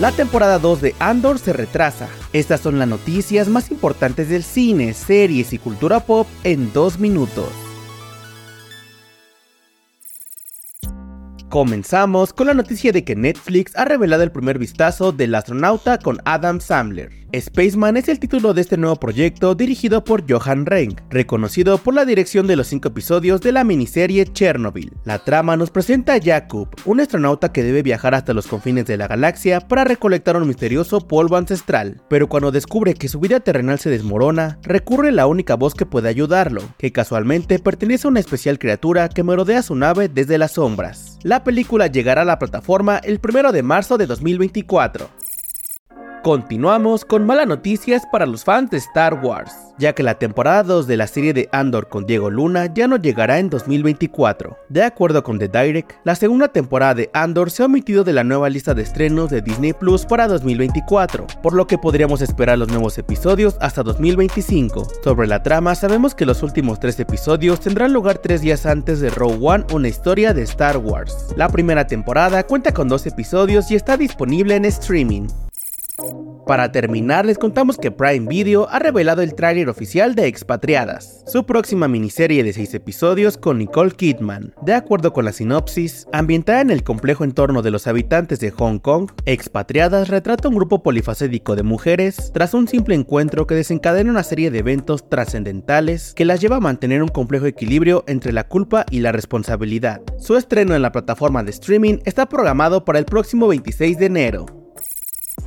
La temporada 2 de Andor se retrasa. Estas son las noticias más importantes del cine, series y cultura pop en dos minutos. Comenzamos con la noticia de que Netflix ha revelado el primer vistazo del astronauta con Adam Sandler. Spaceman es el título de este nuevo proyecto dirigido por Johan Renck, reconocido por la dirección de los cinco episodios de la miniserie Chernobyl. La trama nos presenta a Jakub, un astronauta que debe viajar hasta los confines de la galaxia para recolectar un misterioso polvo ancestral, pero cuando descubre que su vida terrenal se desmorona, recurre a la única voz que puede ayudarlo, que casualmente pertenece a una especial criatura que merodea su nave desde las sombras. La película llegará a la plataforma el 1 de marzo de 2024. Continuamos con malas noticias para los fans de Star Wars, ya que la temporada 2 de la serie de Andor con Diego Luna ya no llegará en 2024. De acuerdo con The Direct, la segunda temporada de Andor se ha omitido de la nueva lista de estrenos de Disney Plus para 2024, por lo que podríamos esperar los nuevos episodios hasta 2025. Sobre la trama, sabemos que los últimos tres episodios tendrán lugar tres días antes de Rogue One, una historia de Star Wars. La primera temporada cuenta con dos episodios y está disponible en streaming. Para terminar, les contamos que Prime Video ha revelado el tráiler oficial de Expatriadas, su próxima miniserie de 6 episodios con Nicole Kidman. De acuerdo con la sinopsis, ambientada en el complejo entorno de los habitantes de Hong Kong, Expatriadas retrata un grupo polifacético de mujeres tras un simple encuentro que desencadena una serie de eventos trascendentales que las lleva a mantener un complejo equilibrio entre la culpa y la responsabilidad. Su estreno en la plataforma de streaming está programado para el próximo 26 de enero.